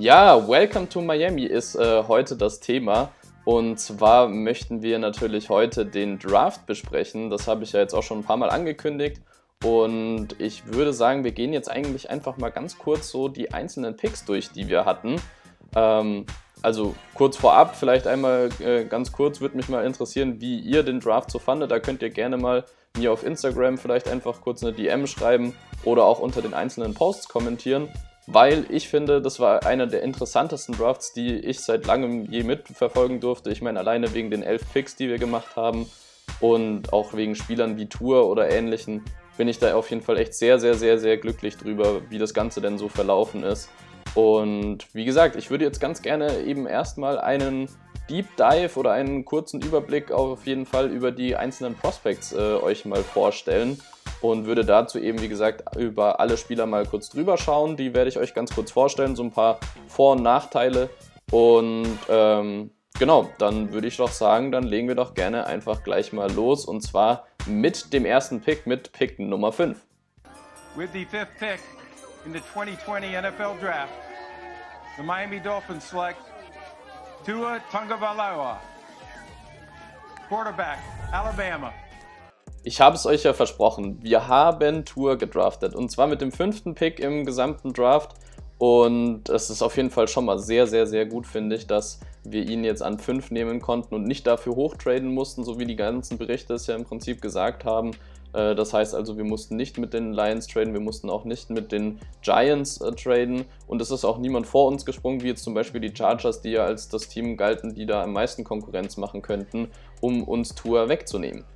Ja, Welcome to Miami ist äh, heute das Thema. Und zwar möchten wir natürlich heute den Draft besprechen. Das habe ich ja jetzt auch schon ein paar Mal angekündigt. Und ich würde sagen, wir gehen jetzt eigentlich einfach mal ganz kurz so die einzelnen Picks durch, die wir hatten. Ähm, also kurz vorab, vielleicht einmal äh, ganz kurz, würde mich mal interessieren, wie ihr den Draft so fandet. Da könnt ihr gerne mal mir auf Instagram vielleicht einfach kurz eine DM schreiben oder auch unter den einzelnen Posts kommentieren, weil ich finde, das war einer der interessantesten Drafts, die ich seit langem je mitverfolgen durfte. Ich meine, alleine wegen den elf Picks, die wir gemacht haben und auch wegen Spielern wie Tour oder ähnlichen, bin ich da auf jeden Fall echt sehr, sehr, sehr, sehr glücklich drüber, wie das Ganze denn so verlaufen ist. Und wie gesagt, ich würde jetzt ganz gerne eben erstmal einen Deep Dive oder einen kurzen Überblick auf jeden Fall über die einzelnen Prospects äh, euch mal vorstellen und würde dazu eben, wie gesagt, über alle Spieler mal kurz drüber schauen. Die werde ich euch ganz kurz vorstellen, so ein paar Vor- und Nachteile. Und ähm, genau, dann würde ich doch sagen, dann legen wir doch gerne einfach gleich mal los und zwar mit dem ersten Pick, mit Pick Nummer 5. With the fifth pick in the 2020 NFL Draft, the Miami Dolphins select Tua Tagovailoa, quarterback, Alabama. Ich habe es euch ja versprochen, wir haben Tour gedraftet und zwar mit dem fünften Pick im gesamten Draft. Und es ist auf jeden Fall schon mal sehr, sehr, sehr gut, finde ich, dass wir ihn jetzt an 5 nehmen konnten und nicht dafür hochtraden mussten, so wie die ganzen Berichte es ja im Prinzip gesagt haben. Äh, das heißt also, wir mussten nicht mit den Lions traden, wir mussten auch nicht mit den Giants äh, traden und es ist auch niemand vor uns gesprungen, wie jetzt zum Beispiel die Chargers, die ja als das Team galten, die da am meisten Konkurrenz machen könnten, um uns Tour wegzunehmen.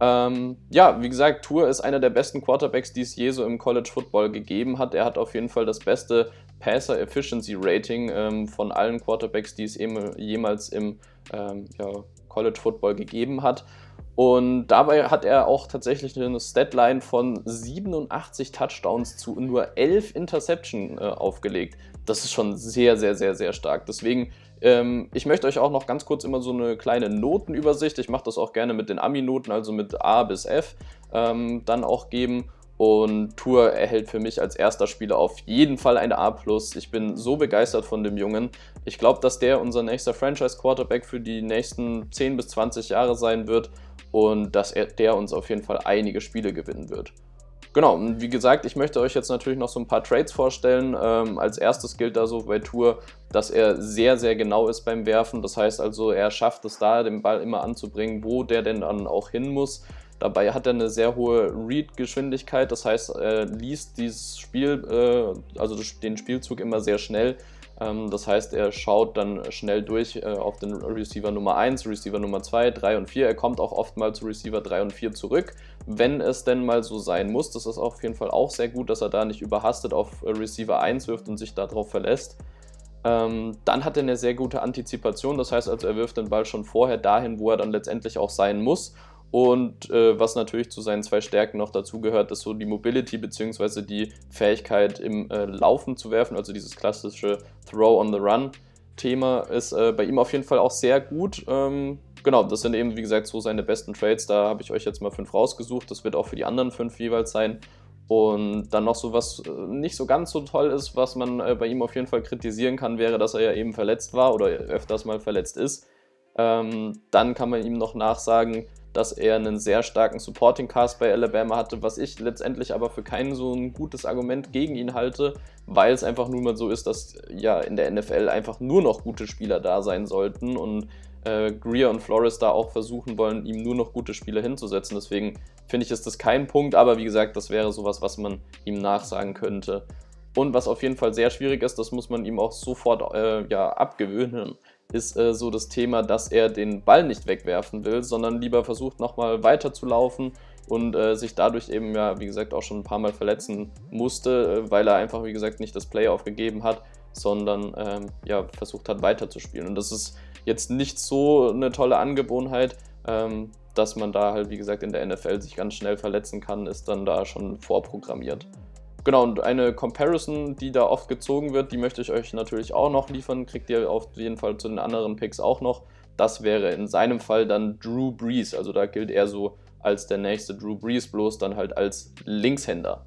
Ähm, ja, wie gesagt, Tour ist einer der besten Quarterbacks, die es je so im College Football gegeben hat. Er hat auf jeden Fall das beste Passer Efficiency Rating ähm, von allen Quarterbacks, die es jemals im ähm, ja, College Football gegeben hat. Und dabei hat er auch tatsächlich eine Statline von 87 Touchdowns zu nur 11 Interception äh, aufgelegt. Das ist schon sehr, sehr, sehr, sehr stark. Deswegen, ähm, ich möchte euch auch noch ganz kurz immer so eine kleine Notenübersicht, ich mache das auch gerne mit den Ami-Noten, also mit A bis F, ähm, dann auch geben. Und Tour erhält für mich als erster Spieler auf jeden Fall eine A. Ich bin so begeistert von dem Jungen. Ich glaube, dass der unser nächster Franchise-Quarterback für die nächsten 10 bis 20 Jahre sein wird und dass er, der uns auf jeden Fall einige Spiele gewinnen wird. Genau, wie gesagt, ich möchte euch jetzt natürlich noch so ein paar Trades vorstellen. Ähm, als erstes gilt da so bei Tour, dass er sehr, sehr genau ist beim Werfen. Das heißt also, er schafft es da, den Ball immer anzubringen, wo der denn dann auch hin muss. Dabei hat er eine sehr hohe Read-Geschwindigkeit, das heißt, er liest dieses Spiel, äh, also den Spielzug immer sehr schnell. Ähm, das heißt, er schaut dann schnell durch äh, auf den Receiver Nummer 1, Receiver Nummer 2, 3 und 4. Er kommt auch oft mal zu Receiver 3 und 4 zurück, wenn es denn mal so sein muss. Das ist auf jeden Fall auch sehr gut, dass er da nicht überhastet auf äh, Receiver 1 wirft und sich darauf verlässt. Ähm, dann hat er eine sehr gute Antizipation, das heißt also, er wirft den Ball schon vorher dahin, wo er dann letztendlich auch sein muss und äh, was natürlich zu seinen zwei Stärken noch dazu gehört, ist so die Mobility bzw. die Fähigkeit im äh, Laufen zu werfen, also dieses klassische Throw on the Run Thema ist äh, bei ihm auf jeden Fall auch sehr gut. Ähm, genau, das sind eben wie gesagt so seine besten Trades. Da habe ich euch jetzt mal fünf rausgesucht. Das wird auch für die anderen fünf jeweils sein. Und dann noch so was äh, nicht so ganz so toll ist, was man äh, bei ihm auf jeden Fall kritisieren kann, wäre, dass er ja eben verletzt war oder öfters mal verletzt ist. Ähm, dann kann man ihm noch nachsagen, dass er einen sehr starken Supporting Cast bei Alabama hatte, was ich letztendlich aber für kein so ein gutes Argument gegen ihn halte, weil es einfach nun mal so ist, dass ja in der NFL einfach nur noch gute Spieler da sein sollten und äh, Greer und Flores da auch versuchen wollen, ihm nur noch gute Spieler hinzusetzen. Deswegen finde ich, ist das kein Punkt, aber wie gesagt, das wäre sowas, was man ihm nachsagen könnte. Und was auf jeden Fall sehr schwierig ist, das muss man ihm auch sofort äh, ja, abgewöhnen, ist äh, so das Thema, dass er den Ball nicht wegwerfen will, sondern lieber versucht nochmal weiter zu laufen und äh, sich dadurch eben ja, wie gesagt, auch schon ein paar Mal verletzen musste, äh, weil er einfach, wie gesagt, nicht das Play aufgegeben hat, sondern ähm, ja, versucht hat weiterzuspielen. Und das ist jetzt nicht so eine tolle Angewohnheit, ähm, dass man da halt, wie gesagt, in der NFL sich ganz schnell verletzen kann, ist dann da schon vorprogrammiert. Genau, und eine Comparison, die da oft gezogen wird, die möchte ich euch natürlich auch noch liefern. Kriegt ihr auf jeden Fall zu den anderen Picks auch noch. Das wäre in seinem Fall dann Drew Brees. Also da gilt er so als der nächste Drew Brees, bloß dann halt als Linkshänder.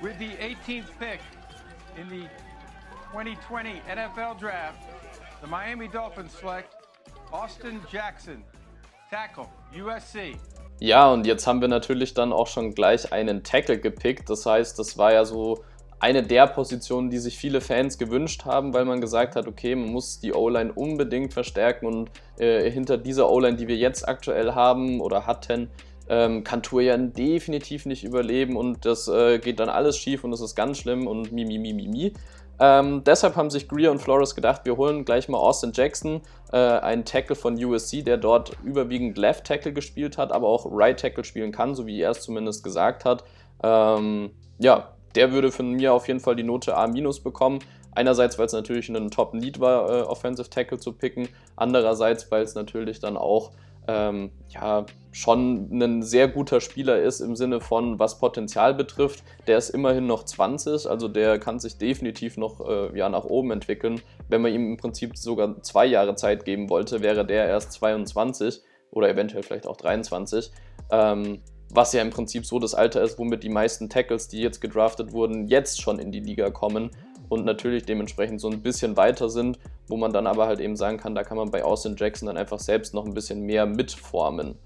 With the 18th pick in the 2020 NFL Draft, the Miami Dolphins select Austin Jackson, tackle, USC. Ja, und jetzt haben wir natürlich dann auch schon gleich einen Tackle gepickt. Das heißt, das war ja so eine der Positionen, die sich viele Fans gewünscht haben, weil man gesagt hat, okay, man muss die O-Line unbedingt verstärken und äh, hinter dieser O-Line, die wir jetzt aktuell haben oder hatten, ähm, kann Turian definitiv nicht überleben und das äh, geht dann alles schief und das ist ganz schlimm und mi, mi, mi, mi, mi. Ähm, deshalb haben sich Greer und Flores gedacht, wir holen gleich mal Austin Jackson, äh, einen Tackle von USC, der dort überwiegend Left Tackle gespielt hat, aber auch Right Tackle spielen kann, so wie er es zumindest gesagt hat. Ähm, ja, der würde von mir auf jeden Fall die Note A- bekommen. Einerseits, weil es natürlich ein Top-Need war, äh, Offensive Tackle zu picken. Andererseits, weil es natürlich dann auch ähm, ja, schon ein sehr guter Spieler ist im Sinne von, was Potenzial betrifft. Der ist immerhin noch 20, also der kann sich definitiv noch äh, ja, nach oben entwickeln. Wenn man ihm im Prinzip sogar zwei Jahre Zeit geben wollte, wäre der erst 22 oder eventuell vielleicht auch 23. Ähm, was ja im Prinzip so das Alter ist, womit die meisten Tackles, die jetzt gedraftet wurden, jetzt schon in die Liga kommen und natürlich dementsprechend so ein bisschen weiter sind, wo man dann aber halt eben sagen kann, da kann man bei Austin Jackson dann einfach selbst noch ein bisschen mehr mitformen.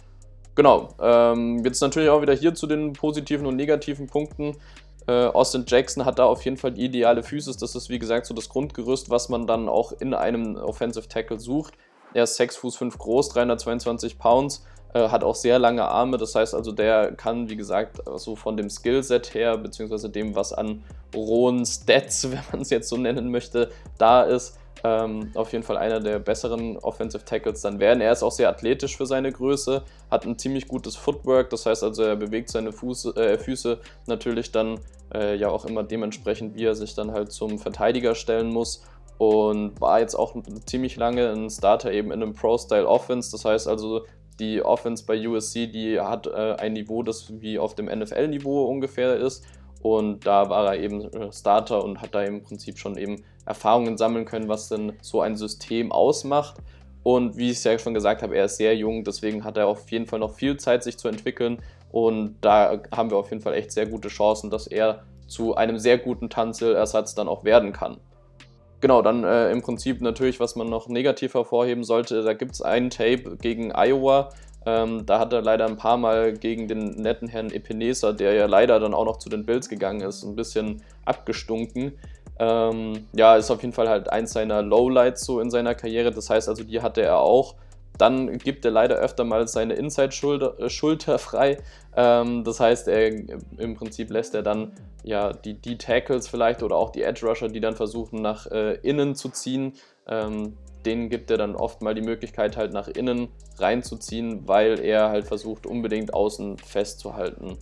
Genau, ähm, jetzt natürlich auch wieder hier zu den positiven und negativen Punkten. Äh, Austin Jackson hat da auf jeden Fall die ideale Physis. Das ist wie gesagt so das Grundgerüst, was man dann auch in einem Offensive Tackle sucht. Er ist 6 Fuß 5 groß, 322 Pounds, äh, hat auch sehr lange Arme. Das heißt also, der kann, wie gesagt, so von dem Skillset her, beziehungsweise dem, was an rohen Stats, wenn man es jetzt so nennen möchte, da ist, ähm, auf jeden Fall einer der besseren Offensive Tackles dann werden. Er ist auch sehr athletisch für seine Größe, hat ein ziemlich gutes Footwork, das heißt also, er bewegt seine Fuß, äh, Füße natürlich dann äh, ja auch immer dementsprechend, wie er sich dann halt zum Verteidiger stellen muss und war jetzt auch ziemlich lange ein Starter eben in einem Pro-Style Offense. Das heißt also, die Offense bei USC, die hat äh, ein Niveau, das wie auf dem NFL-Niveau ungefähr ist. Und da war er eben äh, Starter und hat da im Prinzip schon eben Erfahrungen sammeln können, was denn so ein System ausmacht. Und wie ich es ja schon gesagt habe, er ist sehr jung, deswegen hat er auf jeden Fall noch viel Zeit, sich zu entwickeln. Und da haben wir auf jeden Fall echt sehr gute Chancen, dass er zu einem sehr guten Tanzel-Ersatz dann auch werden kann. Genau, dann äh, im Prinzip natürlich, was man noch negativ hervorheben sollte, da gibt es einen Tape gegen Iowa. Ähm, da hat er leider ein paar Mal gegen den netten Herrn Epinesa, der ja leider dann auch noch zu den Bills gegangen ist, ein bisschen abgestunken. Ähm, ja, ist auf jeden Fall halt eins seiner Lowlights so in seiner Karriere. Das heißt also, die hatte er auch. Dann gibt er leider öfter mal seine Inside-Schulter äh, frei. Ähm, das heißt, er, im Prinzip lässt er dann ja die, die Tackles vielleicht oder auch die Edge-Rusher, die dann versuchen nach äh, innen zu ziehen. Ähm, denen gibt er dann oft mal die Möglichkeit, halt nach innen reinzuziehen, weil er halt versucht, unbedingt außen festzuhalten.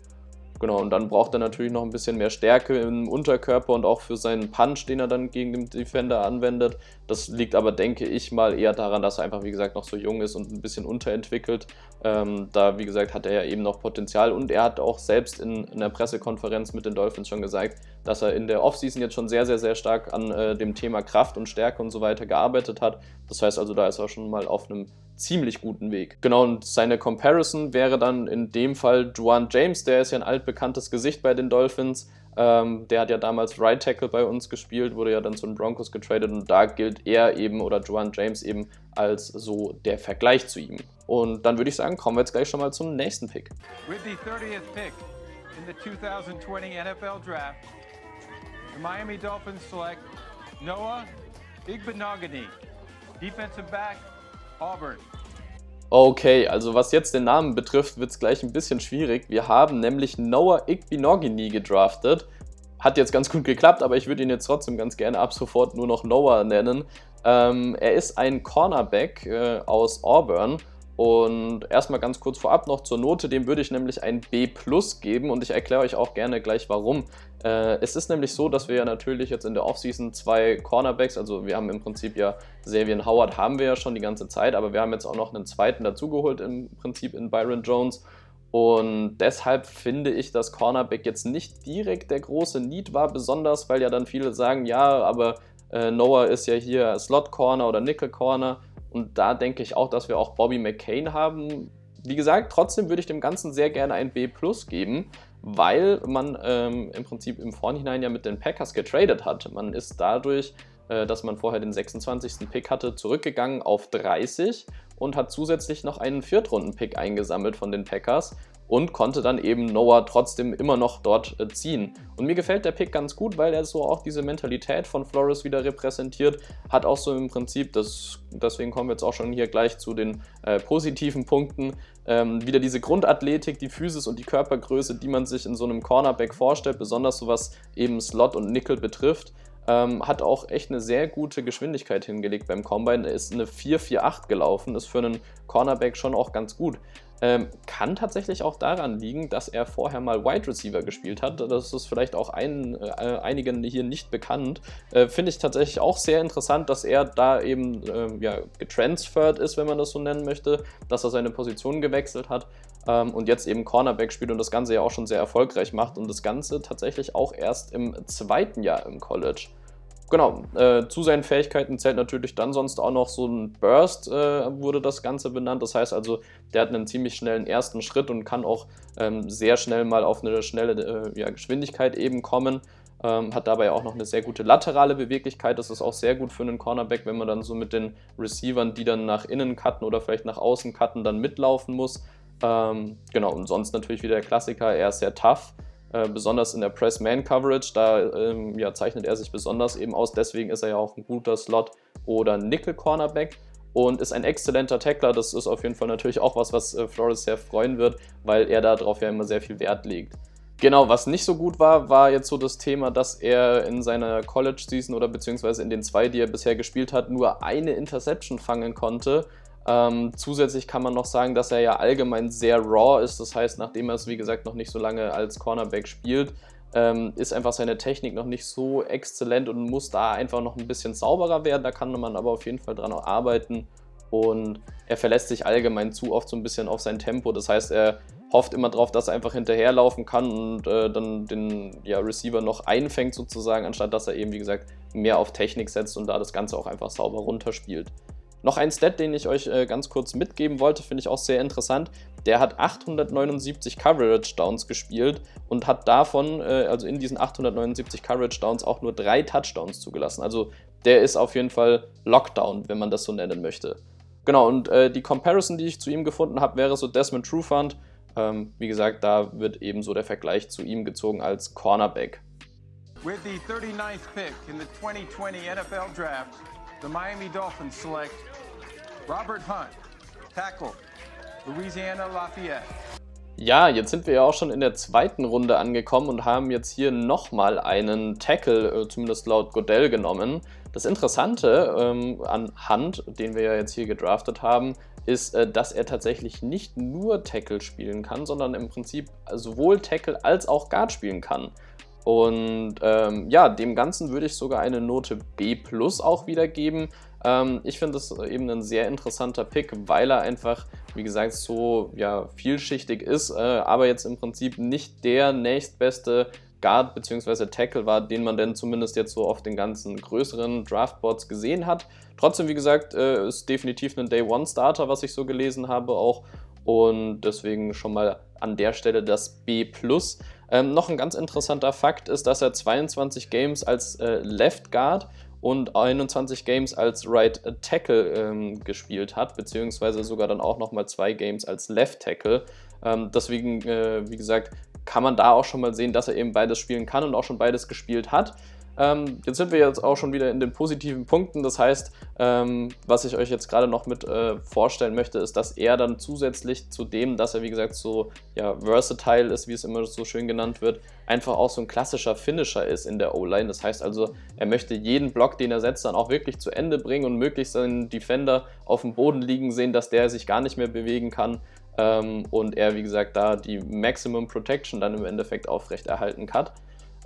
Genau, und dann braucht er natürlich noch ein bisschen mehr Stärke im Unterkörper und auch für seinen Punch, den er dann gegen den Defender anwendet. Das liegt aber, denke ich mal, eher daran, dass er einfach, wie gesagt, noch so jung ist und ein bisschen unterentwickelt. Ähm, da, wie gesagt, hat er ja eben noch Potenzial und er hat auch selbst in, in der Pressekonferenz mit den Dolphins schon gesagt, dass er in der Offseason jetzt schon sehr, sehr, sehr stark an äh, dem Thema Kraft und Stärke und so weiter gearbeitet hat. Das heißt also, da ist er schon mal auf einem ziemlich guten Weg. Genau, und seine Comparison wäre dann in dem Fall Juan James, der ist ja ein altbekanntes Gesicht bei den Dolphins. Ähm, der hat ja damals Right Tackle bei uns gespielt, wurde ja dann zu den Broncos getradet und da gilt er eben oder Juan James eben als so der Vergleich zu ihm. Und dann würde ich sagen, kommen wir jetzt gleich schon mal zum nächsten Pick. With the 30th pick in the 2020 NFL Draft, the Miami Dolphins select Noah Igbenogany, defensive back, Auburn. Okay, also was jetzt den Namen betrifft, wird es gleich ein bisschen schwierig. Wir haben nämlich Noah Igbinogini gedraftet. Hat jetzt ganz gut geklappt, aber ich würde ihn jetzt trotzdem ganz gerne ab sofort nur noch Noah nennen. Ähm, er ist ein Cornerback äh, aus Auburn und erstmal ganz kurz vorab noch zur Note, dem würde ich nämlich ein B plus geben und ich erkläre euch auch gerne gleich warum. Äh, es ist nämlich so, dass wir ja natürlich jetzt in der Offseason zwei Cornerbacks, also wir haben im Prinzip ja Xavier Howard haben wir ja schon die ganze Zeit, aber wir haben jetzt auch noch einen zweiten dazugeholt im Prinzip in Byron Jones. Und deshalb finde ich, dass Cornerback jetzt nicht direkt der große Need war, besonders weil ja dann viele sagen, ja, aber äh, Noah ist ja hier Slot Corner oder Nickel Corner. Und da denke ich auch, dass wir auch Bobby McCain haben. Wie gesagt, trotzdem würde ich dem Ganzen sehr gerne ein B Plus geben. weil man ähm, im Prinzip im Vorhinein ja mit den Packers getradet hat. Man ist dadurch, äh, dass man vorher den 26. Pick hatte, zurückgegangen auf 30 und hat zusätzlich noch einen Viertrunden-Pick eingesammelt von den Packers und konnte dann eben Noah trotzdem immer noch dort äh, ziehen. Und mir gefällt der Pick ganz gut, weil er so auch diese Mentalität von Flores wieder repräsentiert, hat auch so im Prinzip, das, deswegen kommen wir jetzt auch schon hier gleich zu den äh, positiven Punkten, ähm, wieder diese Grundathletik, die Physis und die Körpergröße, die man sich in so einem Cornerback vorstellt, besonders so was eben Slot und Nickel betrifft. Ähm, hat auch echt eine sehr gute Geschwindigkeit hingelegt beim Combine. Er ist eine 4-4-8 gelaufen, ist für einen Cornerback schon auch ganz gut. Ähm, kann tatsächlich auch daran liegen, dass er vorher mal Wide Receiver gespielt hat. Das ist vielleicht auch ein, äh, einigen hier nicht bekannt. Äh, Finde ich tatsächlich auch sehr interessant, dass er da eben äh, ja, getransfert ist, wenn man das so nennen möchte, dass er seine Position gewechselt hat ähm, und jetzt eben Cornerback spielt und das Ganze ja auch schon sehr erfolgreich macht und das Ganze tatsächlich auch erst im zweiten Jahr im College. Genau, äh, zu seinen Fähigkeiten zählt natürlich dann sonst auch noch so ein Burst, äh, wurde das Ganze benannt. Das heißt also, der hat einen ziemlich schnellen ersten Schritt und kann auch ähm, sehr schnell mal auf eine schnelle äh, ja, Geschwindigkeit eben kommen. Ähm, hat dabei auch noch eine sehr gute laterale Beweglichkeit. Das ist auch sehr gut für einen Cornerback, wenn man dann so mit den Receivern, die dann nach innen cutten oder vielleicht nach außen cutten, dann mitlaufen muss. Ähm, genau, und sonst natürlich wieder der Klassiker, er ist sehr tough. Äh, besonders in der Press-Man-Coverage, da ähm, ja, zeichnet er sich besonders eben aus. Deswegen ist er ja auch ein guter Slot- oder Nickel-Cornerback und ist ein exzellenter Tackler. Das ist auf jeden Fall natürlich auch was, was äh, Flores sehr freuen wird, weil er darauf ja immer sehr viel Wert legt. Genau, was nicht so gut war, war jetzt so das Thema, dass er in seiner College-Season oder beziehungsweise in den zwei, die er bisher gespielt hat, nur eine Interception fangen konnte. Ähm, zusätzlich kann man noch sagen, dass er ja allgemein sehr raw ist. Das heißt, nachdem er es, wie gesagt, noch nicht so lange als Cornerback spielt, ähm, ist einfach seine Technik noch nicht so exzellent und muss da einfach noch ein bisschen sauberer werden. Da kann man aber auf jeden Fall dran arbeiten. Und er verlässt sich allgemein zu oft so ein bisschen auf sein Tempo. Das heißt, er hofft immer darauf, dass er einfach hinterherlaufen kann und äh, dann den ja, Receiver noch einfängt sozusagen, anstatt dass er eben, wie gesagt, mehr auf Technik setzt und da das Ganze auch einfach sauber runterspielt. Noch ein Stat, den ich euch äh, ganz kurz mitgeben wollte, finde ich auch sehr interessant. Der hat 879 Coverage Downs gespielt und hat davon, äh, also in diesen 879 Coverage Downs, auch nur drei Touchdowns zugelassen. Also der ist auf jeden Fall Lockdown, wenn man das so nennen möchte. Genau, und äh, die Comparison, die ich zu ihm gefunden habe, wäre so Desmond Trufant. Ähm, wie gesagt, da wird eben so der Vergleich zu ihm gezogen als Cornerback. With the 39th pick in the 2020 NFL Draft, the Miami Dolphins select Robert Hunt, Tackle, Louisiana Lafayette. Ja, jetzt sind wir ja auch schon in der zweiten Runde angekommen und haben jetzt hier nochmal einen Tackle, äh, zumindest laut Godell, genommen. Das Interessante ähm, an Hunt, den wir ja jetzt hier gedraftet haben, ist, äh, dass er tatsächlich nicht nur Tackle spielen kann, sondern im Prinzip sowohl Tackle als auch Guard spielen kann. Und ähm, ja, dem Ganzen würde ich sogar eine Note B plus auch wiedergeben. Ähm, ich finde das eben ein sehr interessanter Pick, weil er einfach, wie gesagt, so ja, vielschichtig ist, äh, aber jetzt im Prinzip nicht der nächstbeste Guard bzw. Tackle war, den man denn zumindest jetzt so auf den ganzen größeren Draftboards gesehen hat. Trotzdem, wie gesagt, äh, ist definitiv ein Day-One-Starter, was ich so gelesen habe auch. Und deswegen schon mal an der Stelle das B. Ähm, noch ein ganz interessanter Fakt ist, dass er 22 Games als äh, Left Guard und 21 Games als Right Tackle ähm, gespielt hat, beziehungsweise sogar dann auch nochmal zwei Games als Left Tackle. Ähm, deswegen, äh, wie gesagt, kann man da auch schon mal sehen, dass er eben beides spielen kann und auch schon beides gespielt hat. Ähm, jetzt sind wir jetzt auch schon wieder in den positiven Punkten. Das heißt, ähm, was ich euch jetzt gerade noch mit äh, vorstellen möchte, ist, dass er dann zusätzlich zu dem, dass er wie gesagt so ja, versatile ist, wie es immer so schön genannt wird, einfach auch so ein klassischer Finisher ist in der O-Line. Das heißt also, er möchte jeden Block, den er setzt, dann auch wirklich zu Ende bringen und möglichst seinen Defender auf dem Boden liegen sehen, dass der sich gar nicht mehr bewegen kann ähm, und er, wie gesagt, da die Maximum Protection dann im Endeffekt aufrechterhalten kann.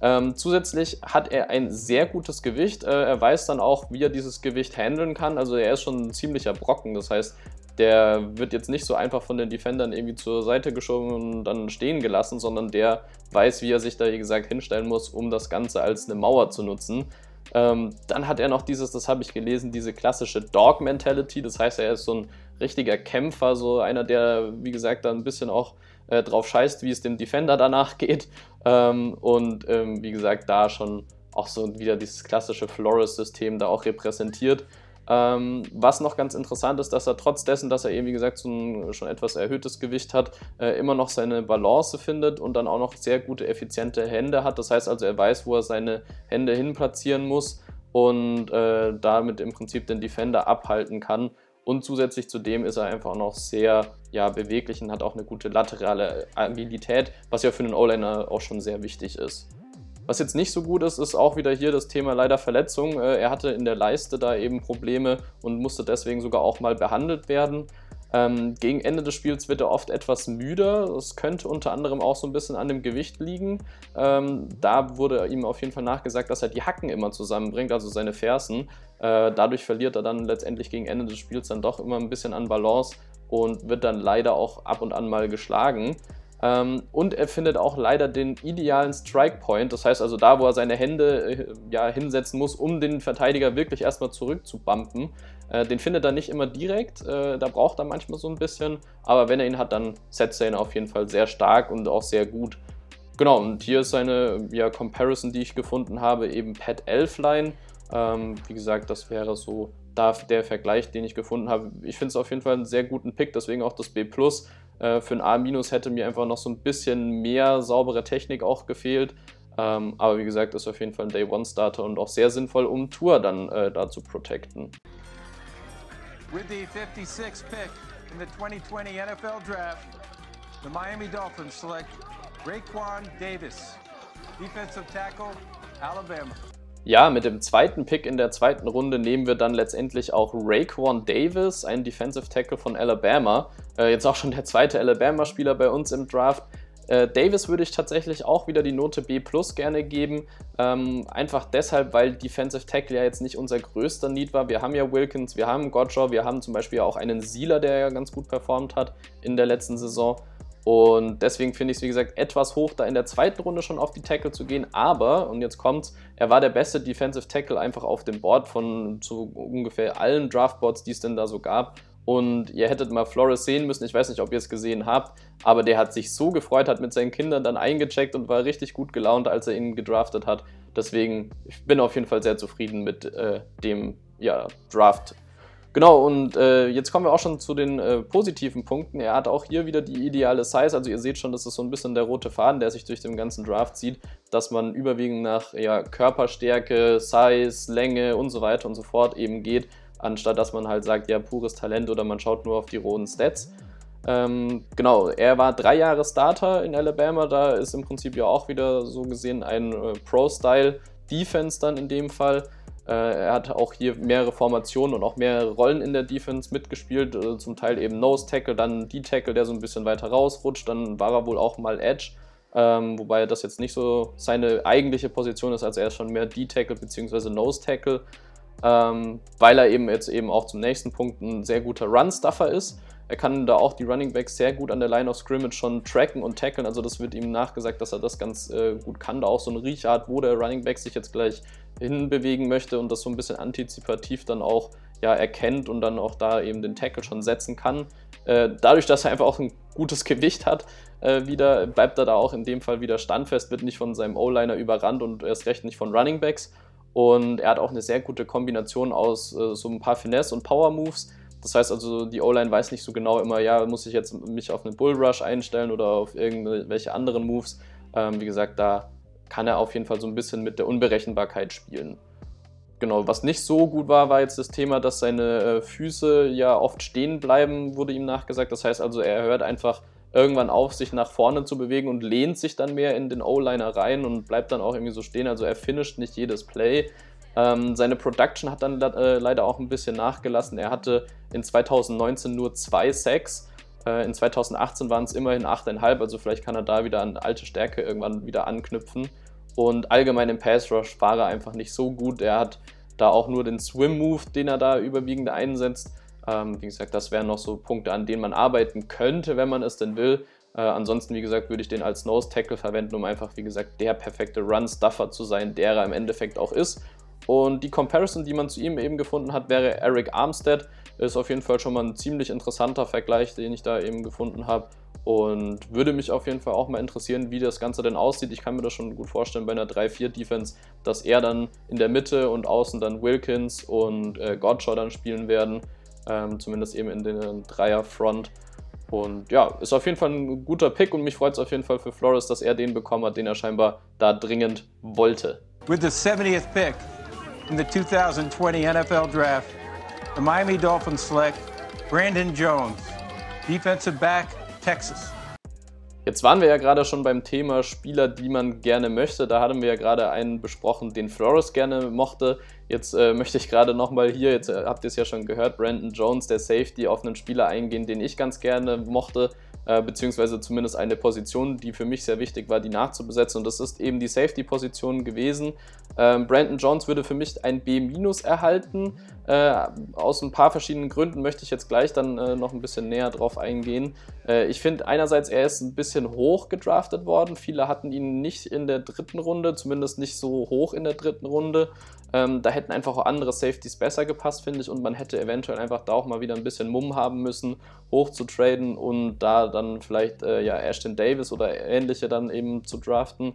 Ähm, zusätzlich hat er ein sehr gutes Gewicht. Äh, er weiß dann auch, wie er dieses Gewicht handeln kann. Also er ist schon ein ziemlicher Brocken. Das heißt, der wird jetzt nicht so einfach von den Defendern irgendwie zur Seite geschoben und dann stehen gelassen, sondern der weiß, wie er sich da, wie gesagt, hinstellen muss, um das Ganze als eine Mauer zu nutzen. Ähm, dann hat er noch dieses, das habe ich gelesen, diese klassische Dog-Mentality. Das heißt, er ist so ein richtiger Kämpfer, so einer, der, wie gesagt, da ein bisschen auch äh, drauf scheißt, wie es dem Defender danach geht. Ähm, und ähm, wie gesagt, da schon auch so wieder dieses klassische Flores-System da auch repräsentiert. Ähm, was noch ganz interessant ist, dass er trotz dessen, dass er eben, wie gesagt, so ein schon etwas erhöhtes Gewicht hat, äh, immer noch seine Balance findet und dann auch noch sehr gute, effiziente Hände hat. Das heißt also, er weiß, wo er seine Hände hin platzieren muss und äh, damit im Prinzip den Defender abhalten kann. Und zusätzlich zu dem ist er einfach noch sehr ja, beweglich und hat auch eine gute laterale Agilität, was ja für einen O-Liner auch schon sehr wichtig ist. Was jetzt nicht so gut ist, ist auch wieder hier das Thema leider Verletzung. Äh, er hatte in der Leiste da eben Probleme und musste deswegen sogar auch mal behandelt werden. Ähm, gegen Ende des Spiels wird er oft etwas müder. Das könnte unter anderem auch so ein bisschen an dem Gewicht liegen. Ähm, da wurde ihm auf jeden Fall nachgesagt, dass er die Hacken immer zusammenbringt, also seine Fersen. Äh, dadurch verliert er dann letztendlich gegen Ende des Spiels dann doch immer ein bisschen an Balance und wird dann leider auch ab und an mal geschlagen. Ähm, und er findet auch leider den idealen Strike Point, das heißt also da, wo er seine Hände äh, ja, hinsetzen muss, um den Verteidiger wirklich erstmal zurückzubumpen. Äh, den findet er nicht immer direkt, äh, da braucht er manchmal so ein bisschen, aber wenn er ihn hat, dann setzt er ihn auf jeden Fall sehr stark und auch sehr gut. Genau, und hier ist seine ja, Comparison, die ich gefunden habe, eben Pat Elfline. Ähm, wie gesagt, das wäre so der Vergleich, den ich gefunden habe. Ich finde es auf jeden Fall einen sehr guten Pick, deswegen auch das B. Äh, für ein A- hätte mir einfach noch so ein bisschen mehr saubere Technik auch gefehlt. Ähm, aber wie gesagt, ist auf jeden Fall ein Day-One-Starter und auch sehr sinnvoll, um Tour dann äh, da zu protecten. With the 56th pick in the 2020 NFL Draft, the Miami Dolphins select Raekwon Davis, defensive tackle, Alabama. Ja, mit dem zweiten Pick in der zweiten Runde nehmen wir dann letztendlich auch Raekwon Davis, ein Defensive Tackle von Alabama. Äh, jetzt auch schon der zweite Alabama-Spieler bei uns im Draft. Äh, Davis würde ich tatsächlich auch wieder die Note B plus gerne geben. Ähm, einfach deshalb, weil Defensive Tackle ja jetzt nicht unser größter Need war. Wir haben ja Wilkins, wir haben Gottschall, wir haben zum Beispiel auch einen Sieler, der ja ganz gut performt hat in der letzten Saison. Und deswegen finde ich es, wie gesagt, etwas hoch, da in der zweiten Runde schon auf die Tackle zu gehen. Aber, und jetzt kommt's, er war der beste Defensive Tackle einfach auf dem Board von so ungefähr allen Draftboards, die es denn da so gab. Und ihr hättet mal Flores sehen müssen, ich weiß nicht, ob ihr es gesehen habt, aber der hat sich so gefreut, hat mit seinen Kindern dann eingecheckt und war richtig gut gelaunt, als er ihn gedraftet hat. Deswegen, ich bin auf jeden Fall sehr zufrieden mit äh, dem ja, Draft Genau, und äh, jetzt kommen wir auch schon zu den äh, positiven Punkten. Er hat auch hier wieder die ideale Size. Also ihr seht schon, das ist so ein bisschen der rote Faden, der sich durch den ganzen Draft zieht, dass man überwiegend nach ja, Körperstärke, Size, Länge und so weiter und so fort eben geht, anstatt dass man halt sagt, ja, pures Talent oder man schaut nur auf die rohen Stats. Ähm, genau, er war drei Jahre Starter in Alabama, da ist im Prinzip ja auch wieder so gesehen ein äh, Pro-Style-Defense dann in dem Fall. Äh, er hat auch hier mehrere Formationen und auch mehrere Rollen in der Defense mitgespielt. Äh, zum Teil eben Nose Tackle, dann D-Tackle, der so ein bisschen weiter rausrutscht. Dann war er wohl auch mal Edge. Ähm, wobei das jetzt nicht so seine eigentliche Position ist, also er ist schon mehr D-Tackle bzw. Nose-Tackle, ähm, weil er eben jetzt eben auch zum nächsten Punkt ein sehr guter Run-Stuffer ist. Er kann da auch die Running Backs sehr gut an der Line of Scrimmage schon tracken und tackeln, also das wird ihm nachgesagt, dass er das ganz äh, gut kann, da auch so eine Rieche hat, wo der Running Back sich jetzt gleich hinbewegen möchte und das so ein bisschen antizipativ dann auch ja, erkennt und dann auch da eben den Tackle schon setzen kann. Äh, dadurch, dass er einfach auch ein gutes Gewicht hat, äh, wieder, bleibt er da auch in dem Fall wieder standfest, wird nicht von seinem O-Liner überrannt und erst recht nicht von Running Backs. Und er hat auch eine sehr gute Kombination aus äh, so ein paar Finesse- und Power-Moves. Das heißt also, die O-Line weiß nicht so genau immer, ja, muss ich jetzt mich auf einen Bullrush einstellen oder auf irgendwelche anderen Moves. Ähm, wie gesagt, da kann er auf jeden Fall so ein bisschen mit der Unberechenbarkeit spielen. Genau, was nicht so gut war, war jetzt das Thema, dass seine äh, Füße ja oft stehen bleiben, wurde ihm nachgesagt. Das heißt also, er hört einfach irgendwann auf, sich nach vorne zu bewegen und lehnt sich dann mehr in den O-Liner rein und bleibt dann auch irgendwie so stehen. Also er finisht nicht jedes Play. Ähm, seine Production hat dann äh, leider auch ein bisschen nachgelassen. Er hatte in 2019 nur zwei Sacks äh, in 2018 waren es immerhin 8,5, also vielleicht kann er da wieder an alte Stärke irgendwann wieder anknüpfen. Und allgemein im Pass Rush war er einfach nicht so gut. Er hat da auch nur den Swim Move, den er da überwiegend einsetzt. Ähm, wie gesagt, das wären noch so Punkte, an denen man arbeiten könnte, wenn man es denn will. Äh, ansonsten, wie gesagt, würde ich den als Nose Tackle verwenden, um einfach, wie gesagt, der perfekte Run-Stuffer zu sein, der er im Endeffekt auch ist. Und die Comparison, die man zu ihm eben gefunden hat, wäre Eric Armstead. Ist auf jeden Fall schon mal ein ziemlich interessanter Vergleich, den ich da eben gefunden habe. Und würde mich auf jeden Fall auch mal interessieren, wie das Ganze denn aussieht. Ich kann mir das schon gut vorstellen bei einer 3-4-Defense, dass er dann in der Mitte und außen dann Wilkins und äh, Godshaw dann spielen werden. Ähm, zumindest eben in den Dreier-Front. Und ja, ist auf jeden Fall ein guter Pick und mich freut es auf jeden Fall für Flores, dass er den bekommen hat, den er scheinbar da dringend wollte. With the 70th pick in the 2020 NFL Draft, the Miami Dolphins select Brandon Jones, defensive back, Texas. Jetzt waren wir ja gerade schon beim Thema Spieler, die man gerne möchte. Da hatten wir ja gerade einen besprochen, den Flores gerne mochte. Jetzt äh, möchte ich gerade nochmal hier, jetzt äh, habt ihr es ja schon gehört, Brandon Jones, der Safety, auf einen Spieler eingehen, den ich ganz gerne mochte, äh, beziehungsweise zumindest eine Position, die für mich sehr wichtig war, die nachzubesetzen. Und das ist eben die Safety-Position gewesen. Ähm, Brandon Jones würde für mich ein B- erhalten. Äh, aus ein paar verschiedenen Gründen möchte ich jetzt gleich dann äh, noch ein bisschen näher drauf eingehen. Ich finde einerseits, er ist ein bisschen hoch gedraftet worden. Viele hatten ihn nicht in der dritten Runde, zumindest nicht so hoch in der dritten Runde. Ähm, da hätten einfach auch andere Safeties besser gepasst, finde ich, und man hätte eventuell einfach da auch mal wieder ein bisschen Mumm haben müssen, hoch zu traden und da dann vielleicht äh, ja, Ashton Davis oder ähnliche dann eben zu draften.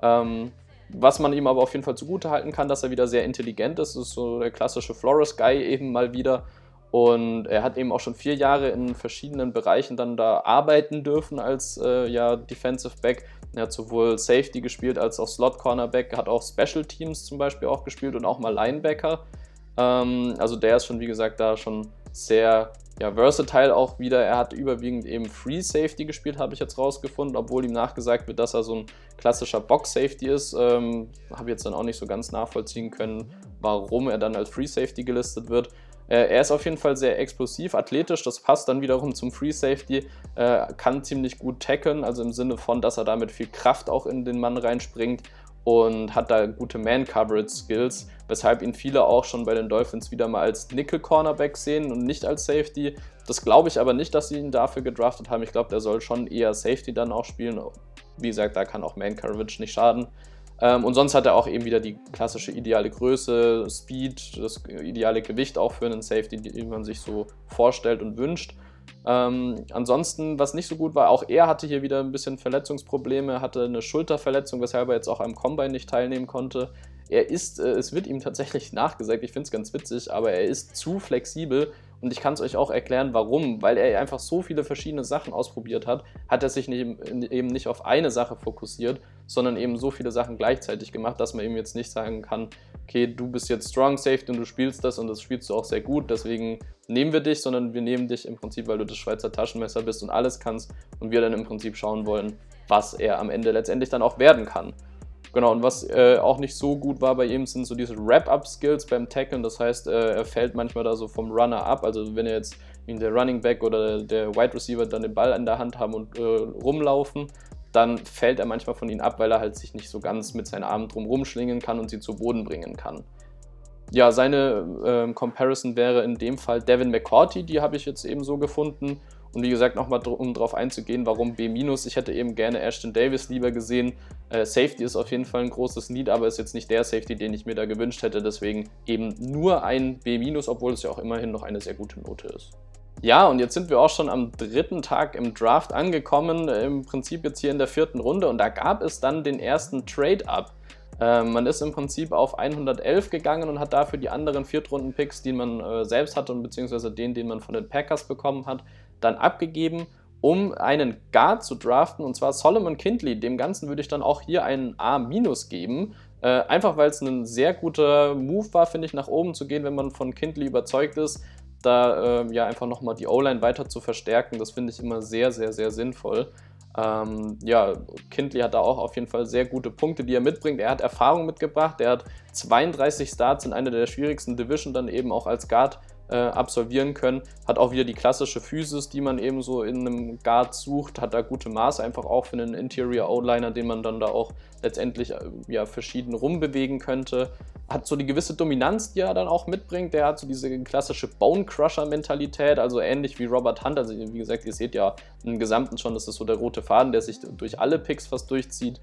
Ähm, was man ihm aber auf jeden Fall zugute halten kann, dass er wieder sehr intelligent ist. Das ist so der klassische Flores Guy eben mal wieder. Und er hat eben auch schon vier Jahre in verschiedenen Bereichen dann da arbeiten dürfen als äh, ja, Defensive Back. Er hat sowohl Safety gespielt als auch Slot Cornerback, hat auch Special Teams zum Beispiel auch gespielt und auch mal Linebacker. Ähm, also der ist schon, wie gesagt, da schon sehr ja, versatile auch wieder. Er hat überwiegend eben Free Safety gespielt, habe ich jetzt rausgefunden, obwohl ihm nachgesagt wird, dass er so ein klassischer Box Safety ist. Ähm, habe jetzt dann auch nicht so ganz nachvollziehen können, warum er dann als Free Safety gelistet wird. Äh, er ist auf jeden Fall sehr explosiv, athletisch, das passt dann wiederum zum Free Safety, äh, kann ziemlich gut tackeln, also im Sinne von, dass er damit viel Kraft auch in den Mann reinspringt und hat da gute Man-Coverage-Skills, weshalb ihn viele auch schon bei den Dolphins wieder mal als Nickel-Cornerback sehen und nicht als Safety. Das glaube ich aber nicht, dass sie ihn dafür gedraftet haben. Ich glaube, der soll schon eher Safety dann auch spielen. Wie gesagt, da kann auch Man-Coverage nicht schaden. Ähm, und sonst hat er auch eben wieder die klassische ideale Größe, Speed, das ideale Gewicht auch für einen Safety, die man sich so vorstellt und wünscht. Ähm, ansonsten, was nicht so gut war, auch er hatte hier wieder ein bisschen Verletzungsprobleme, hatte eine Schulterverletzung, weshalb er jetzt auch am Combine nicht teilnehmen konnte. Er ist, äh, es wird ihm tatsächlich nachgesagt, ich finde es ganz witzig, aber er ist zu flexibel und ich kann es euch auch erklären, warum. Weil er einfach so viele verschiedene Sachen ausprobiert hat, hat er sich nicht, eben nicht auf eine Sache fokussiert, sondern eben so viele Sachen gleichzeitig gemacht, dass man ihm jetzt nicht sagen kann, okay, du bist jetzt Strong Safety und du spielst das und das spielst du auch sehr gut, deswegen nehmen wir dich, sondern wir nehmen dich im Prinzip, weil du das Schweizer Taschenmesser bist und alles kannst und wir dann im Prinzip schauen wollen, was er am Ende letztendlich dann auch werden kann. Genau, und was äh, auch nicht so gut war bei ihm, sind so diese Wrap-Up-Skills beim Tackeln. Das heißt, äh, er fällt manchmal da so vom Runner ab. Also wenn er jetzt der Running Back oder der Wide Receiver dann den Ball in der Hand haben und äh, rumlaufen, dann fällt er manchmal von ihnen ab, weil er halt sich nicht so ganz mit seinen Armen drum rumschlingen kann und sie zu Boden bringen kann. Ja, seine ähm, Comparison wäre in dem Fall Devin McCourty, die habe ich jetzt eben so gefunden. Und wie gesagt, nochmal um darauf einzugehen, warum B-. Ich hätte eben gerne Ashton Davis lieber gesehen. Äh, Safety ist auf jeden Fall ein großes Need, aber ist jetzt nicht der Safety, den ich mir da gewünscht hätte. Deswegen eben nur ein B-, obwohl es ja auch immerhin noch eine sehr gute Note ist. Ja, und jetzt sind wir auch schon am dritten Tag im Draft angekommen, im Prinzip jetzt hier in der vierten Runde. Und da gab es dann den ersten Trade-Up. Äh, man ist im Prinzip auf 111 gegangen und hat dafür die anderen Viertrunden-Picks, die man äh, selbst hatte und beziehungsweise den, den man von den Packers bekommen hat, dann abgegeben, um einen Guard zu draften, und zwar Solomon Kindley. Dem Ganzen würde ich dann auch hier einen A- geben. Äh, einfach weil es ein sehr guter Move war, finde ich, nach oben zu gehen, wenn man von Kindley überzeugt ist, da äh, ja einfach nochmal die O-Line weiter zu verstärken. Das finde ich immer sehr, sehr, sehr sinnvoll. Ähm, ja, Kindley hat da auch auf jeden Fall sehr gute Punkte, die er mitbringt. Er hat Erfahrung mitgebracht. Er hat 32 Starts in einer der schwierigsten Division dann eben auch als Guard äh, absolvieren können. Hat auch wieder die klassische Physis, die man eben so in einem Guard sucht, hat da gute Maße einfach auch für einen Interior O-Liner, den man dann da auch letztendlich äh, ja, verschieden rumbewegen könnte. Hat so die gewisse Dominanz, die er dann auch mitbringt. Der hat so diese klassische Bone Crusher-Mentalität, also ähnlich wie Robert Hunt. Also, wie gesagt, ihr seht ja im Gesamten schon, das ist so der rote Faden, der sich durch alle Picks fast durchzieht.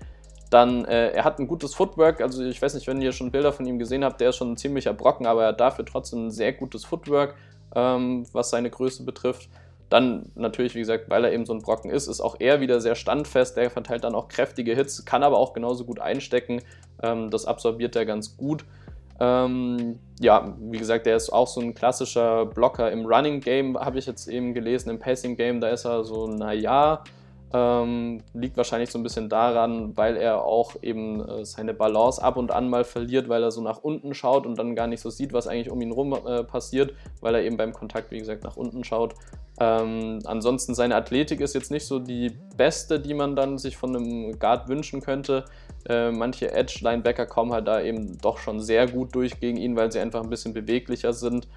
Dann, äh, er hat ein gutes Footwork, also ich weiß nicht, wenn ihr schon Bilder von ihm gesehen habt, der ist schon ein ziemlicher Brocken, aber er hat dafür trotzdem ein sehr gutes Footwork, ähm, was seine Größe betrifft. Dann natürlich, wie gesagt, weil er eben so ein Brocken ist, ist auch er wieder sehr standfest. Der verteilt dann auch kräftige Hits, kann aber auch genauso gut einstecken. Ähm, das absorbiert er ganz gut. Ähm, ja, wie gesagt, der ist auch so ein klassischer Blocker im Running Game, habe ich jetzt eben gelesen. Im Passing Game, da ist er so, naja, ähm, liegt wahrscheinlich so ein bisschen daran, weil er auch eben äh, seine Balance ab und an mal verliert, weil er so nach unten schaut und dann gar nicht so sieht, was eigentlich um ihn rum äh, passiert, weil er eben beim Kontakt, wie gesagt, nach unten schaut. Ähm, ansonsten seine Athletik ist jetzt nicht so die beste, die man dann sich von einem Guard wünschen könnte. Äh, manche Edge-Linebacker kommen halt da eben doch schon sehr gut durch gegen ihn, weil sie einfach ein bisschen beweglicher sind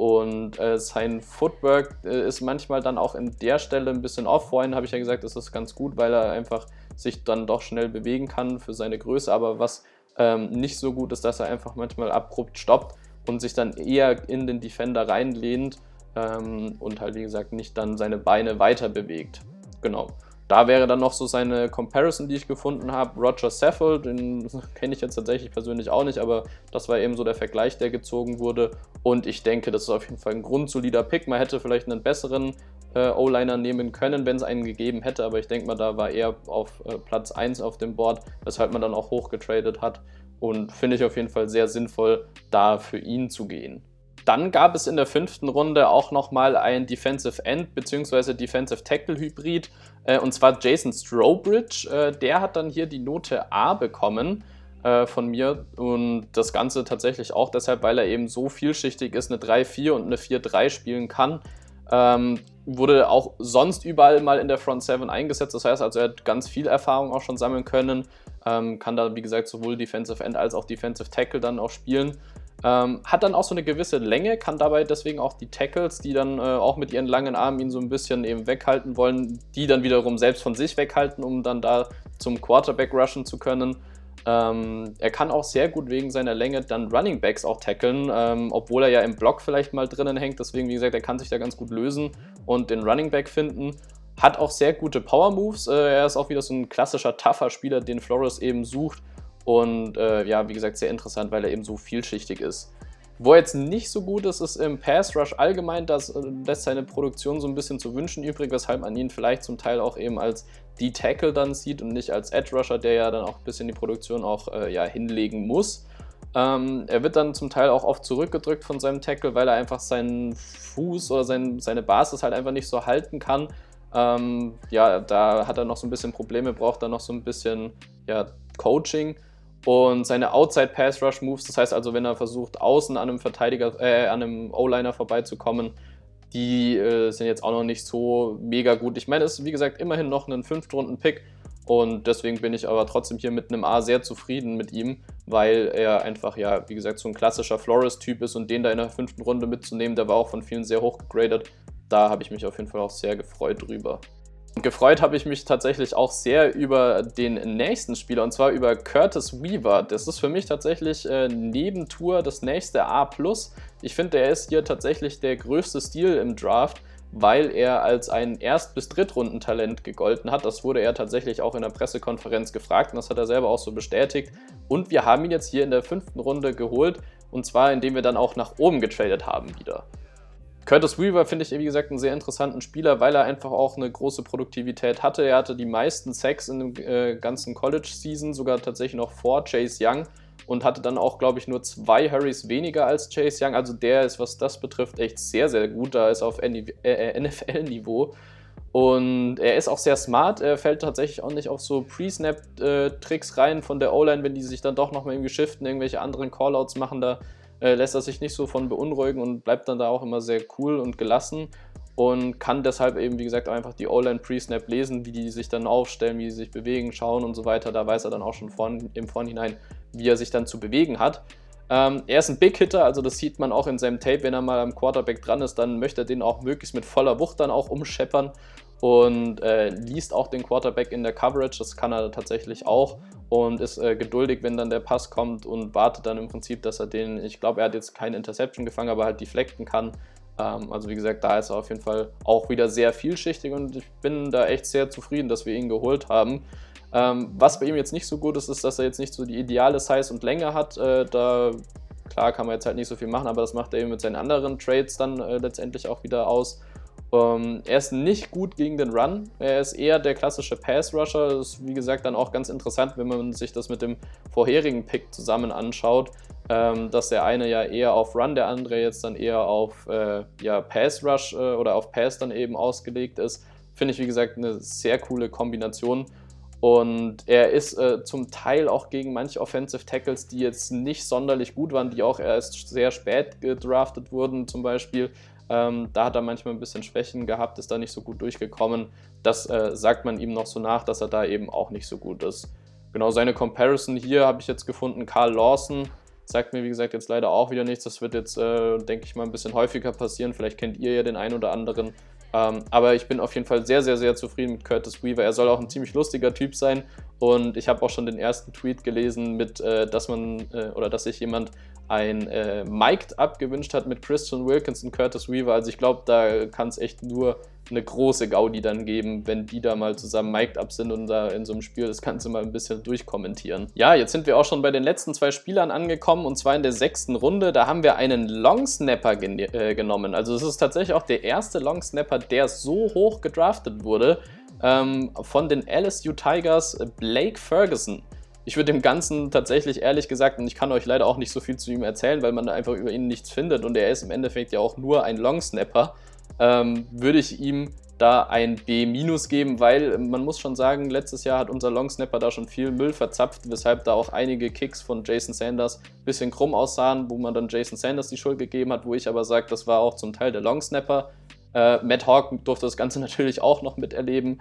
und äh, sein Footwork äh, ist manchmal dann auch in der Stelle ein bisschen off. Vorhin habe ich ja gesagt, das ist ganz gut, weil er einfach sich dann doch schnell bewegen kann für seine Größe. Aber was ähm, nicht so gut ist, dass er einfach manchmal abrupt stoppt und sich dann eher in den Defender reinlehnt ähm, und halt, wie gesagt, nicht dann seine Beine weiter bewegt. Genau. Da wäre dann noch so seine Comparison, die ich gefunden habe. Roger Saffold, den kenne ich jetzt tatsächlich persönlich auch nicht, aber das war eben so der Vergleich, der gezogen wurde. Und ich denke, das ist auf jeden Fall ein grundsolider Pick. Man hätte vielleicht einen besseren äh, O-Liner nehmen können, wenn es einen gegeben hätte, aber ich denke mal, da war er auf äh, Platz 1 auf dem Board, weshalb man dann auch hochgetradet hat. Und finde ich auf jeden Fall sehr sinnvoll, da für ihn zu gehen. Dann gab es in der fünften Runde auch nochmal ein Defensive End bzw. Defensive Tackle Hybrid äh, und zwar Jason Strobridge. Äh, der hat dann hier die Note A bekommen äh, von mir und das Ganze tatsächlich auch deshalb, weil er eben so vielschichtig ist, eine 3-4 und eine 4-3 spielen kann. Ähm, wurde auch sonst überall mal in der Front 7 eingesetzt. Das heißt also, er hat ganz viel Erfahrung auch schon sammeln können. Ähm, kann da, wie gesagt, sowohl Defensive End als auch Defensive Tackle dann auch spielen. Ähm, hat dann auch so eine gewisse Länge, kann dabei deswegen auch die Tackles, die dann äh, auch mit ihren langen Armen ihn so ein bisschen eben weghalten wollen, die dann wiederum selbst von sich weghalten, um dann da zum Quarterback rushen zu können. Ähm, er kann auch sehr gut wegen seiner Länge dann Running Backs auch tackeln, ähm, obwohl er ja im Block vielleicht mal drinnen hängt. Deswegen, wie gesagt, er kann sich da ganz gut lösen und den Running Back finden. Hat auch sehr gute Power Moves. Äh, er ist auch wieder so ein klassischer, tougher Spieler, den Flores eben sucht. Und äh, ja, wie gesagt, sehr interessant, weil er eben so vielschichtig ist. Wo er jetzt nicht so gut ist, ist im Pass Rush allgemein. Das äh, lässt seine Produktion so ein bisschen zu wünschen übrig, weshalb man ihn vielleicht zum Teil auch eben als die Tackle dann sieht und nicht als Edge Rusher, der ja dann auch ein bisschen die Produktion auch äh, ja, hinlegen muss. Ähm, er wird dann zum Teil auch oft zurückgedrückt von seinem Tackle, weil er einfach seinen Fuß oder sein, seine Basis halt einfach nicht so halten kann. Ähm, ja, da hat er noch so ein bisschen Probleme, braucht dann noch so ein bisschen ja, Coaching und seine Outside Pass Rush Moves, das heißt also, wenn er versucht, außen an einem Verteidiger, äh, an einem O-Liner vorbeizukommen, die äh, sind jetzt auch noch nicht so mega gut. Ich meine, es ist wie gesagt immerhin noch ein Fünftrunden-Pick und deswegen bin ich aber trotzdem hier mit einem A sehr zufrieden mit ihm, weil er einfach, ja, wie gesagt, so ein klassischer Flores-Typ ist und den da in der fünften Runde mitzunehmen, der war auch von vielen sehr hoch gegradet. Da habe ich mich auf jeden Fall auch sehr gefreut drüber. Gefreut habe ich mich tatsächlich auch sehr über den nächsten Spieler und zwar über Curtis Weaver. Das ist für mich tatsächlich äh, neben Tour das nächste A. Ich finde, er ist hier tatsächlich der größte Stil im Draft, weil er als ein Erst- bis Drittrundentalent gegolten hat. Das wurde er tatsächlich auch in der Pressekonferenz gefragt und das hat er selber auch so bestätigt. Und wir haben ihn jetzt hier in der fünften Runde geholt und zwar indem wir dann auch nach oben getradet haben wieder. Curtis Weaver finde ich, wie gesagt, einen sehr interessanten Spieler, weil er einfach auch eine große Produktivität hatte. Er hatte die meisten Sacks in der äh, ganzen College-Season, sogar tatsächlich noch vor Chase Young und hatte dann auch, glaube ich, nur zwei Hurries weniger als Chase Young. Also der ist, was das betrifft, echt sehr, sehr gut. Da ist auf äh, äh, NFL-Niveau. Und er ist auch sehr smart. Er fällt tatsächlich auch nicht auf so Pre-Snap-Tricks äh, rein von der O-Line, wenn die sich dann doch nochmal im Geschiften irgendwelche anderen Callouts machen. Da äh, lässt er sich nicht so von beunruhigen und bleibt dann da auch immer sehr cool und gelassen und kann deshalb eben, wie gesagt, einfach die O-Line Pre-Snap lesen, wie die sich dann aufstellen, wie sie sich bewegen, schauen und so weiter. Da weiß er dann auch schon von, im Vorhinein, wie er sich dann zu bewegen hat. Ähm, er ist ein Big Hitter, also das sieht man auch in seinem Tape, wenn er mal am Quarterback dran ist, dann möchte er den auch möglichst mit voller Wucht dann auch umscheppern und äh, liest auch den Quarterback in der Coverage, das kann er tatsächlich auch und ist äh, geduldig, wenn dann der Pass kommt und wartet dann im Prinzip, dass er den, ich glaube, er hat jetzt keine Interception gefangen, aber halt deflecten kann. Ähm, also wie gesagt, da ist er auf jeden Fall auch wieder sehr vielschichtig und ich bin da echt sehr zufrieden, dass wir ihn geholt haben. Ähm, was bei ihm jetzt nicht so gut ist, ist, dass er jetzt nicht so die ideale Size und Länge hat. Äh, da klar kann man jetzt halt nicht so viel machen, aber das macht er eben mit seinen anderen Trades dann äh, letztendlich auch wieder aus. Ähm, er ist nicht gut gegen den Run. Er ist eher der klassische Pass-Rusher. Das ist, wie gesagt, dann auch ganz interessant, wenn man sich das mit dem vorherigen Pick zusammen anschaut, ähm, dass der eine ja eher auf Run, der andere jetzt dann eher auf äh, ja, Pass-Rush äh, oder auf Pass dann eben ausgelegt ist. Finde ich, wie gesagt, eine sehr coole Kombination. Und er ist äh, zum Teil auch gegen manche Offensive Tackles, die jetzt nicht sonderlich gut waren, die auch erst sehr spät gedraftet wurden, zum Beispiel. Ähm, da hat er manchmal ein bisschen Schwächen gehabt, ist da nicht so gut durchgekommen. Das äh, sagt man ihm noch so nach, dass er da eben auch nicht so gut ist. Genau seine Comparison hier habe ich jetzt gefunden. Carl Lawson sagt mir, wie gesagt, jetzt leider auch wieder nichts. Das wird jetzt, äh, denke ich mal, ein bisschen häufiger passieren. Vielleicht kennt ihr ja den einen oder anderen. Ähm, aber ich bin auf jeden Fall sehr, sehr, sehr zufrieden mit Curtis Weaver. Er soll auch ein ziemlich lustiger Typ sein. Und ich habe auch schon den ersten Tweet gelesen, mit, äh, dass man äh, oder dass sich jemand ein äh, Mic'd Up gewünscht hat mit Christian Wilkins und Curtis Weaver. Also ich glaube, da kann es echt nur eine große Gaudi dann geben, wenn die da mal zusammen Mic'd Up sind und da in so einem Spiel das Ganze mal ein bisschen durchkommentieren. Ja, jetzt sind wir auch schon bei den letzten zwei Spielern angekommen und zwar in der sechsten Runde. Da haben wir einen Long Snapper gen äh, genommen. Also es ist tatsächlich auch der erste Long Snapper, der so hoch gedraftet wurde. Ähm, von den LSU Tigers Blake Ferguson. Ich würde dem Ganzen tatsächlich ehrlich gesagt, und ich kann euch leider auch nicht so viel zu ihm erzählen, weil man einfach über ihn nichts findet und er ist im Endeffekt ja auch nur ein Long Snapper, ähm, würde ich ihm da ein B- geben, weil man muss schon sagen, letztes Jahr hat unser Long Snapper da schon viel Müll verzapft, weshalb da auch einige Kicks von Jason Sanders ein bisschen krumm aussahen, wo man dann Jason Sanders die Schuld gegeben hat, wo ich aber sage, das war auch zum Teil der Long Snapper. Äh, Matt Hawk durfte das Ganze natürlich auch noch miterleben.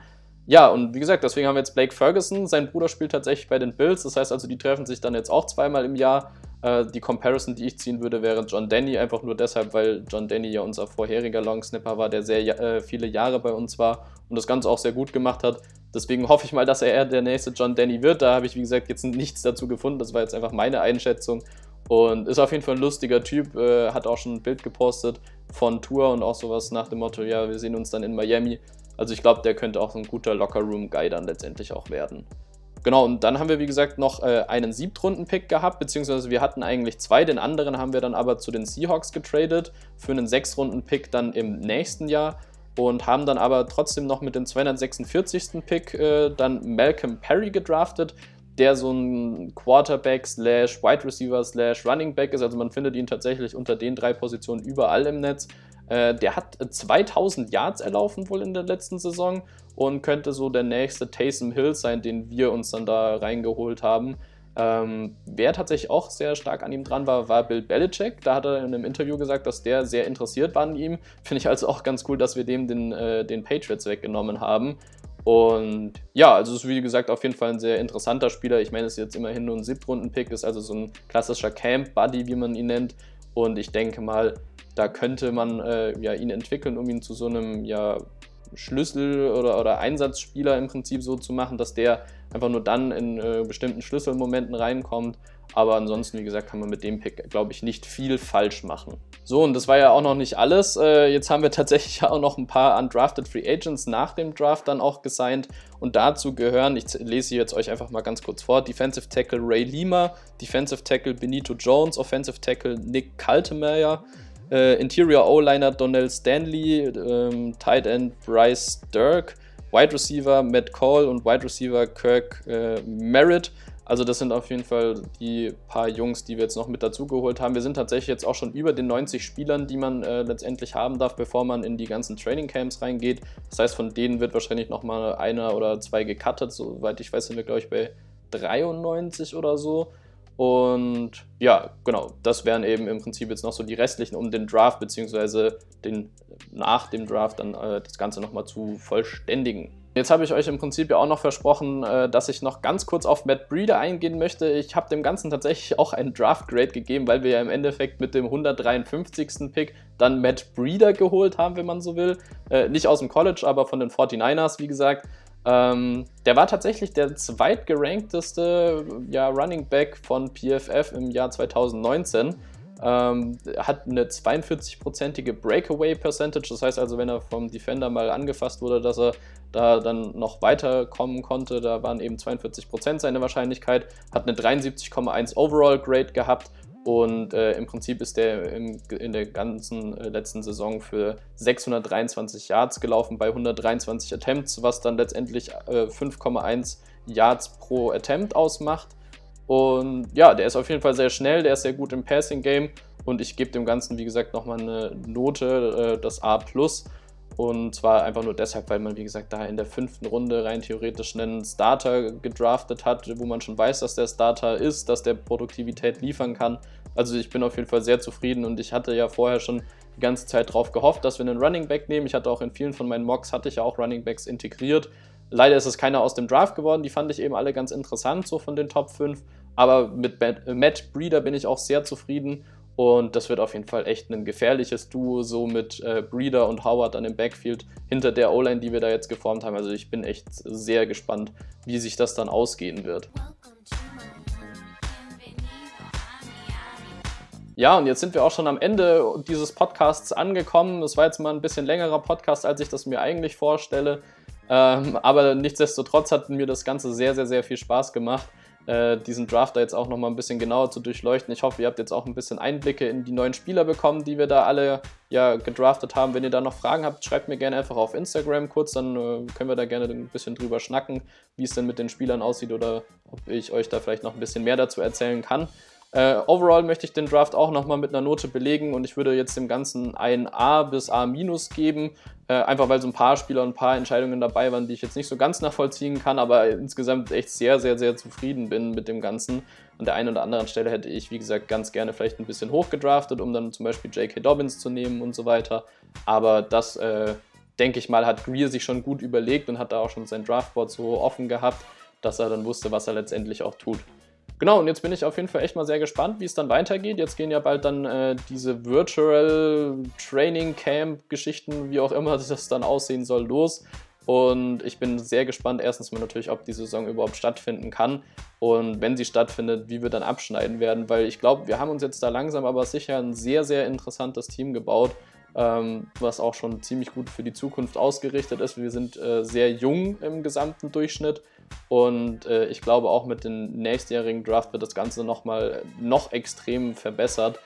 Ja, und wie gesagt, deswegen haben wir jetzt Blake Ferguson. Sein Bruder spielt tatsächlich bei den Bills. Das heißt also, die treffen sich dann jetzt auch zweimal im Jahr. Äh, die Comparison, die ich ziehen würde, wäre John Denny. Einfach nur deshalb, weil John Denny ja unser vorheriger Longsnapper war, der sehr äh, viele Jahre bei uns war und das Ganze auch sehr gut gemacht hat. Deswegen hoffe ich mal, dass er der nächste John Denny wird. Da habe ich, wie gesagt, jetzt nichts dazu gefunden. Das war jetzt einfach meine Einschätzung. Und ist auf jeden Fall ein lustiger Typ. Äh, hat auch schon ein Bild gepostet von Tour und auch sowas nach dem Motto: Ja, wir sehen uns dann in Miami. Also ich glaube, der könnte auch ein guter Locker-Room-Guy dann letztendlich auch werden. Genau, und dann haben wir, wie gesagt, noch äh, einen Siebtrunden-Pick gehabt, beziehungsweise wir hatten eigentlich zwei, den anderen haben wir dann aber zu den Seahawks getradet für einen Sechs-Runden-Pick dann im nächsten Jahr und haben dann aber trotzdem noch mit dem 246. Pick äh, dann Malcolm Perry gedraftet, der so ein Quarterback slash Wide Receiver slash Running Back ist. Also man findet ihn tatsächlich unter den drei Positionen überall im Netz. Äh, der hat 2000 Yards erlaufen wohl in der letzten Saison und könnte so der nächste Taysom Hill sein, den wir uns dann da reingeholt haben. Ähm, wer tatsächlich auch sehr stark an ihm dran war, war Bill Belichick. Da hat er in einem Interview gesagt, dass der sehr interessiert war an ihm. Finde ich also auch ganz cool, dass wir dem den, äh, den Patriots weggenommen haben. Und ja, also ist wie gesagt auf jeden Fall ein sehr interessanter Spieler. Ich meine, es ist jetzt immerhin nur ein Siebtrunden-Pick, ist also so ein klassischer Camp-Buddy, wie man ihn nennt. Und ich denke mal, da könnte man äh, ja, ihn entwickeln, um ihn zu so einem ja, Schlüssel- oder, oder Einsatzspieler im Prinzip so zu machen, dass der einfach nur dann in äh, bestimmten Schlüsselmomenten reinkommt. Aber ansonsten, wie gesagt, kann man mit dem Pick, glaube ich, nicht viel falsch machen. So, und das war ja auch noch nicht alles. Äh, jetzt haben wir tatsächlich auch noch ein paar undrafted Free Agents nach dem Draft dann auch gesigned. Und dazu gehören, ich lese jetzt euch einfach mal ganz kurz vor, Defensive Tackle Ray Lima, Defensive Tackle Benito Jones, Offensive Tackle Nick Kaltemeyer, äh, Interior O-Liner Donnell Stanley, ähm, Tight End Bryce Dirk, Wide Receiver Matt Cole und Wide Receiver Kirk äh, Merritt. Also das sind auf jeden Fall die paar Jungs, die wir jetzt noch mit dazugeholt haben. Wir sind tatsächlich jetzt auch schon über den 90 Spielern, die man äh, letztendlich haben darf, bevor man in die ganzen Training Camps reingeht. Das heißt, von denen wird wahrscheinlich noch mal einer oder zwei gecuttet. Soweit ich weiß, sind wir glaube ich bei 93 oder so. Und ja, genau, das wären eben im Prinzip jetzt noch so die restlichen, um den Draft beziehungsweise den, nach dem Draft dann äh, das Ganze nochmal zu vollständigen. Jetzt habe ich euch im Prinzip ja auch noch versprochen, äh, dass ich noch ganz kurz auf Matt Breeder eingehen möchte. Ich habe dem Ganzen tatsächlich auch einen Draft Grade gegeben, weil wir ja im Endeffekt mit dem 153. Pick dann Matt Breeder geholt haben, wenn man so will. Äh, nicht aus dem College, aber von den 49ers, wie gesagt. Ähm, der war tatsächlich der zweitgerankteste ja, Running Back von PFF im Jahr 2019. Ähm, hat eine 42-prozentige Breakaway Percentage, das heißt also, wenn er vom Defender mal angefasst wurde, dass er da dann noch weiterkommen konnte, da waren eben 42% seine Wahrscheinlichkeit, hat eine 73,1 Overall Grade gehabt Und äh, im Prinzip ist der im, in der ganzen äh, letzten Saison für 623 Yards gelaufen bei 123 Attempts, was dann letztendlich äh, 5,1 Yards pro Attempt ausmacht. Und ja, der ist auf jeden Fall sehr schnell, der ist sehr gut im Passing Game und ich gebe dem Ganzen, wie gesagt, nochmal eine Note, äh, das A. Und zwar einfach nur deshalb, weil man, wie gesagt, da in der fünften Runde rein theoretisch einen Starter gedraftet hat, wo man schon weiß, dass der Starter ist, dass der Produktivität liefern kann. Also ich bin auf jeden Fall sehr zufrieden und ich hatte ja vorher schon die ganze Zeit darauf gehofft, dass wir einen Running Back nehmen. Ich hatte auch in vielen von meinen Mocks, hatte ich ja auch Running Backs integriert. Leider ist es keiner aus dem Draft geworden, die fand ich eben alle ganz interessant, so von den Top 5. Aber mit Matt Breeder bin ich auch sehr zufrieden und das wird auf jeden Fall echt ein gefährliches Duo, so mit äh, Breeder und Howard an dem Backfield hinter der O-Line, die wir da jetzt geformt haben. Also ich bin echt sehr gespannt, wie sich das dann ausgehen wird. Ja, und jetzt sind wir auch schon am Ende dieses Podcasts angekommen. Es war jetzt mal ein bisschen längerer Podcast, als ich das mir eigentlich vorstelle. Ähm, aber nichtsdestotrotz hat mir das Ganze sehr, sehr, sehr viel Spaß gemacht diesen Draft da jetzt auch nochmal ein bisschen genauer zu durchleuchten. Ich hoffe, ihr habt jetzt auch ein bisschen Einblicke in die neuen Spieler bekommen, die wir da alle ja gedraftet haben. Wenn ihr da noch Fragen habt, schreibt mir gerne einfach auf Instagram kurz, dann äh, können wir da gerne ein bisschen drüber schnacken, wie es denn mit den Spielern aussieht oder ob ich euch da vielleicht noch ein bisschen mehr dazu erzählen kann. Äh, overall möchte ich den Draft auch nochmal mit einer Note belegen und ich würde jetzt dem Ganzen ein A bis A- geben. Äh, einfach weil so ein paar Spieler und ein paar Entscheidungen dabei waren, die ich jetzt nicht so ganz nachvollziehen kann, aber insgesamt echt sehr, sehr, sehr zufrieden bin mit dem Ganzen. An der einen oder anderen Stelle hätte ich, wie gesagt, ganz gerne vielleicht ein bisschen hochgedraftet, um dann zum Beispiel J.K. Dobbins zu nehmen und so weiter. Aber das, äh, denke ich mal, hat Greer sich schon gut überlegt und hat da auch schon sein Draftboard so offen gehabt, dass er dann wusste, was er letztendlich auch tut. Genau, und jetzt bin ich auf jeden Fall echt mal sehr gespannt, wie es dann weitergeht. Jetzt gehen ja bald dann äh, diese Virtual Training Camp Geschichten, wie auch immer das dann aussehen soll, los. Und ich bin sehr gespannt, erstens mal natürlich, ob die Saison überhaupt stattfinden kann und wenn sie stattfindet, wie wir dann abschneiden werden, weil ich glaube, wir haben uns jetzt da langsam aber sicher ein sehr, sehr interessantes Team gebaut, ähm, was auch schon ziemlich gut für die Zukunft ausgerichtet ist. Wir sind äh, sehr jung im gesamten Durchschnitt und äh, ich glaube auch mit dem nächstjährigen Draft wird das Ganze nochmal noch extrem verbessert.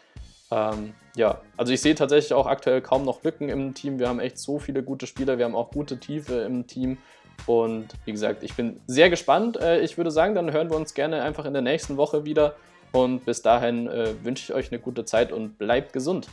Ähm, ja, also ich sehe tatsächlich auch aktuell kaum noch Lücken im Team. Wir haben echt so viele gute Spieler, wir haben auch gute Tiefe im Team. Und wie gesagt, ich bin sehr gespannt. Äh, ich würde sagen, dann hören wir uns gerne einfach in der nächsten Woche wieder. Und bis dahin äh, wünsche ich euch eine gute Zeit und bleibt gesund.